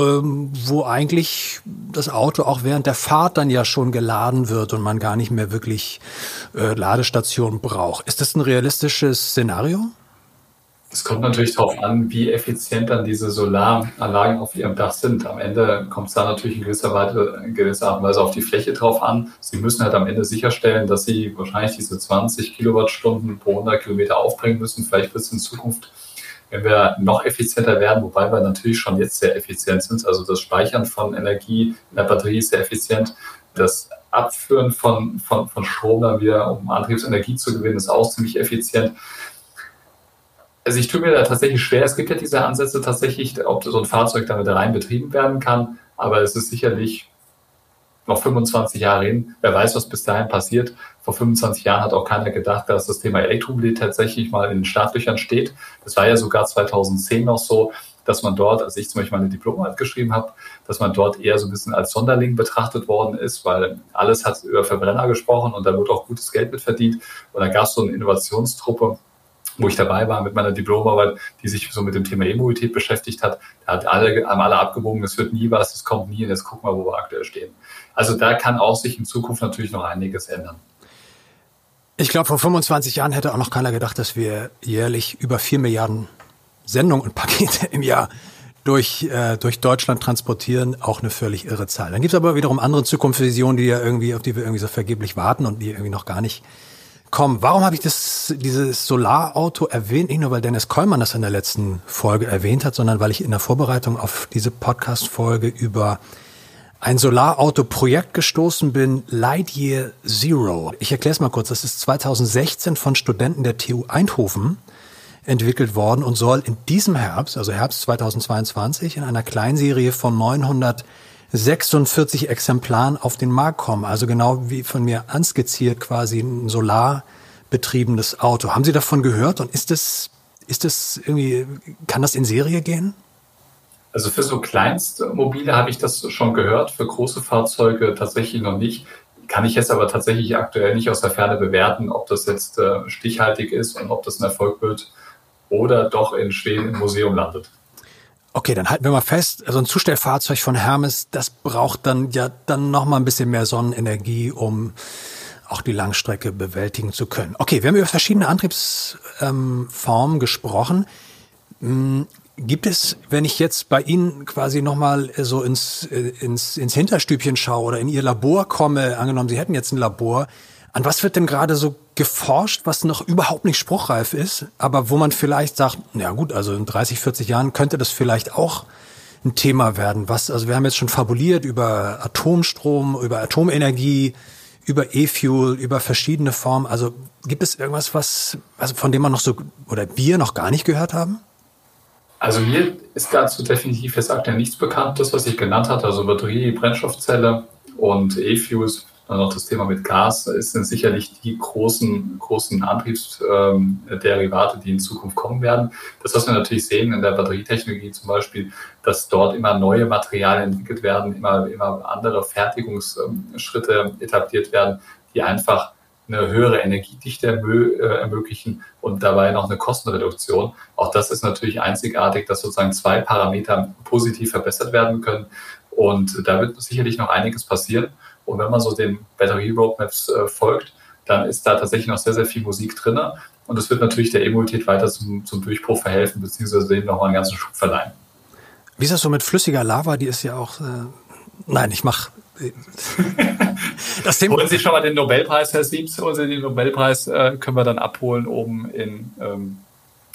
ähm, wo eigentlich das Auto auch während der Fahrt dann ja schon geladen wird und man gar nicht mehr wirklich äh, Ladestationen braucht. Ist das ein realistisches Szenario? Es kommt natürlich darauf an, wie effizient dann diese Solaranlagen auf ihrem Dach sind. Am Ende kommt es da natürlich in gewisser, Weise, in gewisser Art und Weise auf die Fläche drauf an. Sie müssen halt am Ende sicherstellen, dass Sie wahrscheinlich diese 20 Kilowattstunden pro 100 Kilometer aufbringen müssen. Vielleicht wird es in Zukunft wenn wir noch effizienter werden, wobei wir natürlich schon jetzt sehr effizient sind. Also das Speichern von Energie in der Batterie ist sehr effizient. Das Abführen von, von, von Strom dann wieder, um Antriebsenergie zu gewinnen, ist auch ziemlich effizient. Also ich tue mir da tatsächlich schwer. Es gibt ja diese Ansätze tatsächlich, ob so ein Fahrzeug damit rein betrieben werden kann, aber es ist sicherlich noch 25 Jahre hin. Wer weiß, was bis dahin passiert. Vor 25 Jahren hat auch keiner gedacht, dass das Thema Elektromobilität tatsächlich mal in den Startlöchern steht. Das war ja sogar 2010 noch so, dass man dort, als ich zum Beispiel meine Diplomarbeit geschrieben habe, dass man dort eher so ein bisschen als Sonderling betrachtet worden ist, weil alles hat über Verbrenner gesprochen und da wurde auch gutes Geld mit verdient. Und dann gab es so eine Innovationstruppe, wo ich dabei war mit meiner Diplomarbeit, die sich so mit dem Thema E-Mobilität beschäftigt hat. Da hat alle, haben alle abgewogen, es wird nie was, es kommt nie und jetzt gucken wir, wo wir aktuell stehen. Also da kann auch sich in Zukunft natürlich noch einiges ändern. Ich glaube, vor 25 Jahren hätte auch noch keiner gedacht, dass wir jährlich über 4 Milliarden Sendungen und Pakete im Jahr durch, äh, durch Deutschland transportieren, auch eine völlig irre Zahl. Dann gibt es aber wiederum andere Zukunftsvisionen, die ja irgendwie, auf die wir irgendwie so vergeblich warten und die irgendwie noch gar nicht kommen. Warum habe ich das, dieses Solarauto erwähnt? Nicht nur, weil Dennis Kollmann das in der letzten Folge erwähnt hat, sondern weil ich in der Vorbereitung auf diese Podcast-Folge über ein Solarauto-Projekt gestoßen bin, Lightyear Zero. Ich erkläre es mal kurz. Das ist 2016 von Studenten der TU Eindhoven entwickelt worden und soll in diesem Herbst, also Herbst 2022, in einer Kleinserie von 946 Exemplaren auf den Markt kommen. Also genau wie von mir anskizziert quasi ein solarbetriebenes Auto. Haben Sie davon gehört und ist das, ist das irgendwie, kann das in Serie gehen? Also für so Kleinstmobile habe ich das schon gehört, für große Fahrzeuge tatsächlich noch nicht. Kann ich jetzt aber tatsächlich aktuell nicht aus der Ferne bewerten, ob das jetzt äh, stichhaltig ist und ob das ein Erfolg wird oder doch in Schweden im Museum landet. Okay, dann halten wir mal fest, also ein Zustellfahrzeug von Hermes, das braucht dann ja dann noch ein bisschen mehr Sonnenenergie, um auch die Langstrecke bewältigen zu können. Okay, wir haben über verschiedene Antriebsformen ähm, gesprochen. Gibt es, wenn ich jetzt bei Ihnen quasi nochmal äh, so ins, äh, ins, ins Hinterstübchen schaue oder in Ihr Labor komme, angenommen, Sie hätten jetzt ein Labor, an was wird denn gerade so geforscht, was noch überhaupt nicht spruchreif ist, aber wo man vielleicht sagt, ja gut, also in 30, 40 Jahren könnte das vielleicht auch ein Thema werden. Was, also wir haben jetzt schon fabuliert über Atomstrom, über Atomenergie, über E-Fuel, über verschiedene Formen. Also gibt es irgendwas, was, also von dem man noch so, oder wir noch gar nicht gehört haben? Also mir ist dazu definitiv jetzt aktuell nichts bekannt. Das, was ich genannt hatte, also Batterie, Brennstoffzelle und E-Fuels, dann noch das Thema mit Gas, ist sind sicherlich die großen, großen Antriebsderivate, die in Zukunft kommen werden. Das, was wir natürlich sehen in der Batterietechnologie zum Beispiel, dass dort immer neue Materialien entwickelt werden, immer, immer andere Fertigungsschritte etabliert werden, die einfach eine höhere Energiedichte äh, ermöglichen und dabei noch eine Kostenreduktion. Auch das ist natürlich einzigartig, dass sozusagen zwei Parameter positiv verbessert werden können. Und da wird sicherlich noch einiges passieren. Und wenn man so den Battery Roadmaps äh, folgt, dann ist da tatsächlich noch sehr, sehr viel Musik drin. Und es wird natürlich der E-Mobilität weiter zum, zum Durchbruch verhelfen, beziehungsweise dem nochmal einen ganzen Schub verleihen. Wie ist das so mit flüssiger Lava? Die ist ja auch. Äh, nein, ich mache das Thema. Holen Sie schon mal den Nobelpreis, Herr Siebs, holen Sie den Nobelpreis, äh, können wir dann abholen oben in ähm,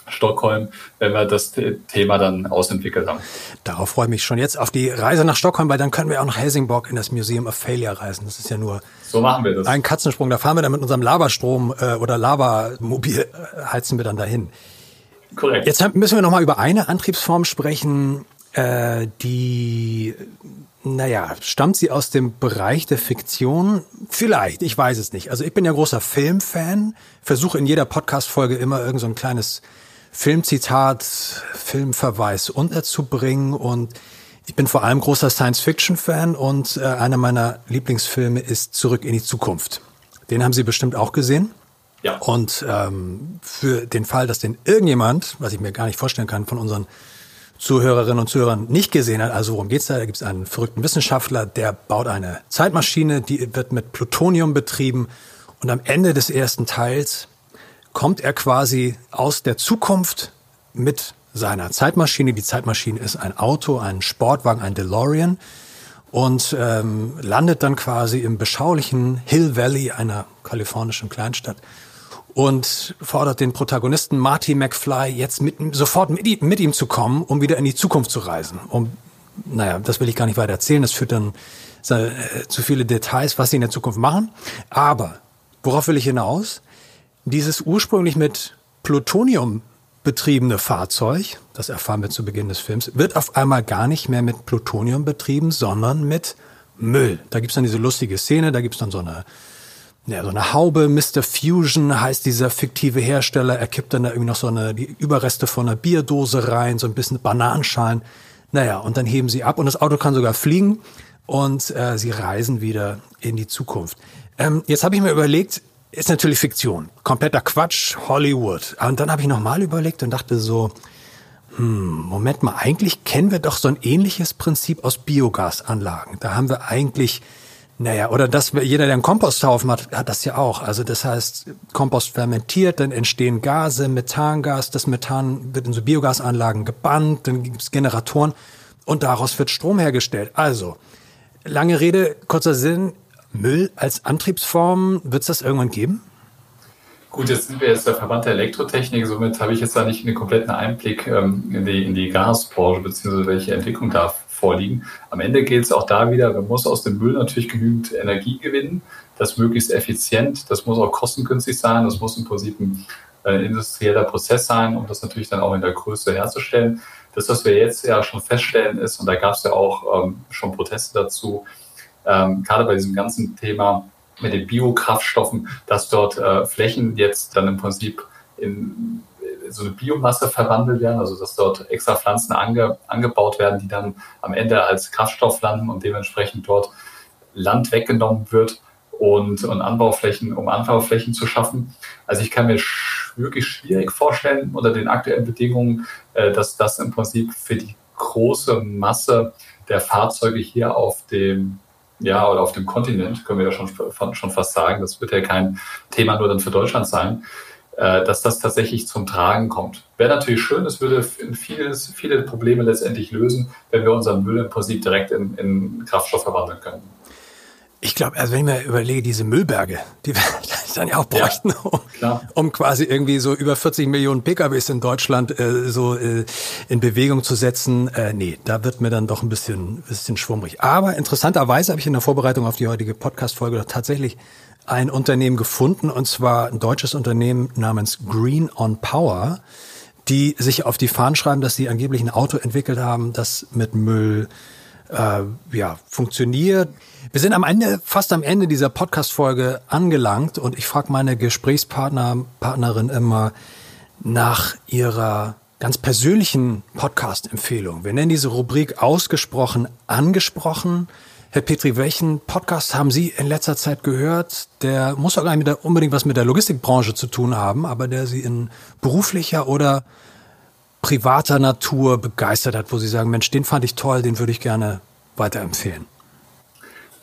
Stockholm, wenn wir das Thema dann ausentwickelt haben. Darauf freue ich mich schon jetzt auf die Reise nach Stockholm, weil dann können wir auch nach Helsingborg in das Museum of Failure reisen. Das ist ja nur so machen wir das. ein Katzensprung. Da fahren wir dann mit unserem Lavastrom äh, oder Lavamobil äh, heizen wir dann dahin. Korrekt. Jetzt müssen wir noch mal über eine Antriebsform sprechen, äh, die naja, stammt sie aus dem Bereich der Fiktion? Vielleicht, ich weiß es nicht. Also ich bin ja großer Filmfan, versuche in jeder Podcast-Folge immer irgend so ein kleines Filmzitat, Filmverweis unterzubringen und ich bin vor allem großer Science-Fiction-Fan und äh, einer meiner Lieblingsfilme ist Zurück in die Zukunft. Den haben Sie bestimmt auch gesehen. Ja. Und ähm, für den Fall, dass den irgendjemand, was ich mir gar nicht vorstellen kann, von unseren Zuhörerinnen und Zuhörern nicht gesehen hat, also worum geht's da? Da gibt es einen verrückten Wissenschaftler, der baut eine Zeitmaschine, die wird mit Plutonium betrieben und am Ende des ersten Teils kommt er quasi aus der Zukunft mit seiner Zeitmaschine. Die Zeitmaschine ist ein Auto, ein Sportwagen, ein DeLorean und ähm, landet dann quasi im beschaulichen Hill Valley einer kalifornischen Kleinstadt und fordert den Protagonisten Marty McFly jetzt mit, sofort mit, mit, ihm zu kommen, um wieder in die Zukunft zu reisen. Um, naja, das will ich gar nicht weiter erzählen. Das führt dann äh, zu viele Details, was sie in der Zukunft machen. Aber worauf will ich hinaus? Dieses ursprünglich mit Plutonium betriebene Fahrzeug, das erfahren wir zu Beginn des Films, wird auf einmal gar nicht mehr mit Plutonium betrieben, sondern mit Müll. Da gibt's dann diese lustige Szene, da gibt's dann so eine, ja, so eine Haube, Mr. Fusion heißt dieser fiktive Hersteller, er kippt dann da irgendwie noch so eine, die Überreste von einer Bierdose rein, so ein bisschen Bananenschalen. Naja, und dann heben sie ab und das Auto kann sogar fliegen und äh, sie reisen wieder in die Zukunft. Ähm, jetzt habe ich mir überlegt, ist natürlich Fiktion, kompletter Quatsch, Hollywood. Und dann habe ich nochmal überlegt und dachte so, hm, Moment mal, eigentlich kennen wir doch so ein ähnliches Prinzip aus Biogasanlagen. Da haben wir eigentlich, naja, oder das, jeder, der einen Komposthaufen hat, hat das ja auch. Also das heißt, Kompost fermentiert, dann entstehen Gase, Methangas, das Methan wird in so Biogasanlagen gebannt, dann gibt es Generatoren und daraus wird Strom hergestellt. Also, lange Rede, kurzer Sinn, Müll als Antriebsform, wird es das irgendwann geben? Gut, jetzt sind wir jetzt der Verband der Elektrotechnik, somit habe ich jetzt da nicht einen kompletten Einblick ähm, in, die, in die Gasbranche beziehungsweise welche Entwicklung da vorliegen. Am Ende geht es auch da wieder, man muss aus dem Müll natürlich genügend Energie gewinnen, das möglichst effizient, das muss auch kostengünstig sein, das muss im Prinzip ein äh, industrieller Prozess sein, um das natürlich dann auch in der Größe herzustellen. Das, was wir jetzt ja schon feststellen ist, und da gab es ja auch ähm, schon Proteste dazu, ähm, gerade bei diesem ganzen Thema mit den Biokraftstoffen, dass dort äh, Flächen jetzt dann im Prinzip in so eine Biomasse verwandelt werden, also dass dort extra Pflanzen ange, angebaut werden, die dann am Ende als Kraftstoff landen und dementsprechend dort Land weggenommen wird und, und Anbauflächen, um Anbauflächen zu schaffen. Also ich kann mir sch wirklich schwierig vorstellen unter den aktuellen Bedingungen, äh, dass das im Prinzip für die große Masse der Fahrzeuge hier auf dem ja, oder auf dem Kontinent, können wir ja schon, schon fast sagen, das wird ja kein Thema nur dann für Deutschland sein, dass das tatsächlich zum Tragen kommt. Wäre natürlich schön, es würde vieles, viele Probleme letztendlich lösen, wenn wir unseren Müll im Prinzip direkt in, in Kraftstoff verwandeln können. Ich glaube, also wenn ich mir überlege, diese Müllberge, die wir [laughs] dann ja auch bräuchten, ja, um, um, quasi irgendwie so über 40 Millionen PKWs in Deutschland äh, so äh, in Bewegung zu setzen, äh, nee, da wird mir dann doch ein bisschen, bisschen schwummrig. Aber interessanterweise habe ich in der Vorbereitung auf die heutige Podcast-Folge tatsächlich ein Unternehmen gefunden, und zwar ein deutsches Unternehmen namens Green on Power, die sich auf die Fahnen schreiben, dass sie angeblich ein Auto entwickelt haben, das mit Müll äh, ja, funktioniert. Wir sind am Ende, fast am Ende dieser Podcast-Folge angelangt und ich frage meine Gesprächspartner, Partnerin immer nach ihrer ganz persönlichen Podcast-Empfehlung. Wir nennen diese Rubrik ausgesprochen angesprochen. Herr Petri, welchen Podcast haben Sie in letzter Zeit gehört? Der muss auch gar nicht unbedingt was mit der Logistikbranche zu tun haben, aber der Sie in beruflicher oder privater Natur begeistert hat, wo Sie sagen, Mensch, den fand ich toll, den würde ich gerne weiterempfehlen?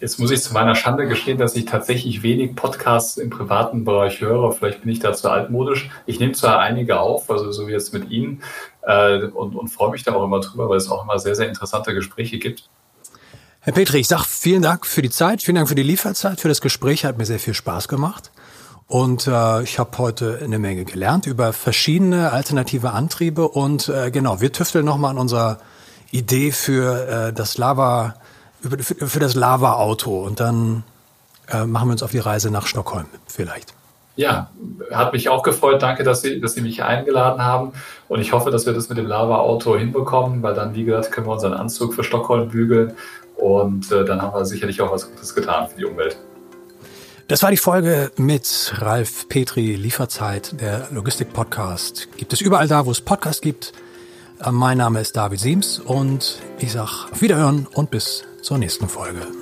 Jetzt muss ich zu meiner Schande gestehen, dass ich tatsächlich wenig Podcasts im privaten Bereich höre. Vielleicht bin ich da zu altmodisch. Ich nehme zwar einige auf, also so wie jetzt mit Ihnen, äh, und, und freue mich da auch immer drüber, weil es auch immer sehr, sehr interessante Gespräche gibt. Herr Petri, ich sage vielen Dank für die Zeit, vielen Dank für die Lieferzeit, für das Gespräch, hat mir sehr viel Spaß gemacht. Und äh, ich habe heute eine Menge gelernt über verschiedene alternative Antriebe und äh, genau, wir tüfteln nochmal an unserer Idee für äh, das Lava, für, für das Lava-Auto und dann äh, machen wir uns auf die Reise nach Stockholm vielleicht. Ja, hat mich auch gefreut. Danke, dass Sie, dass Sie mich eingeladen haben. Und ich hoffe, dass wir das mit dem Lava-Auto hinbekommen, weil dann, wie gesagt, können wir unseren Anzug für Stockholm bügeln. Und äh, dann haben wir sicherlich auch was Gutes getan für die Umwelt. Das war die Folge mit Ralf Petri, Lieferzeit, der Logistik-Podcast. Gibt es überall da, wo es Podcasts gibt. Mein Name ist David Siems und ich sage auf Wiederhören und bis zur nächsten Folge.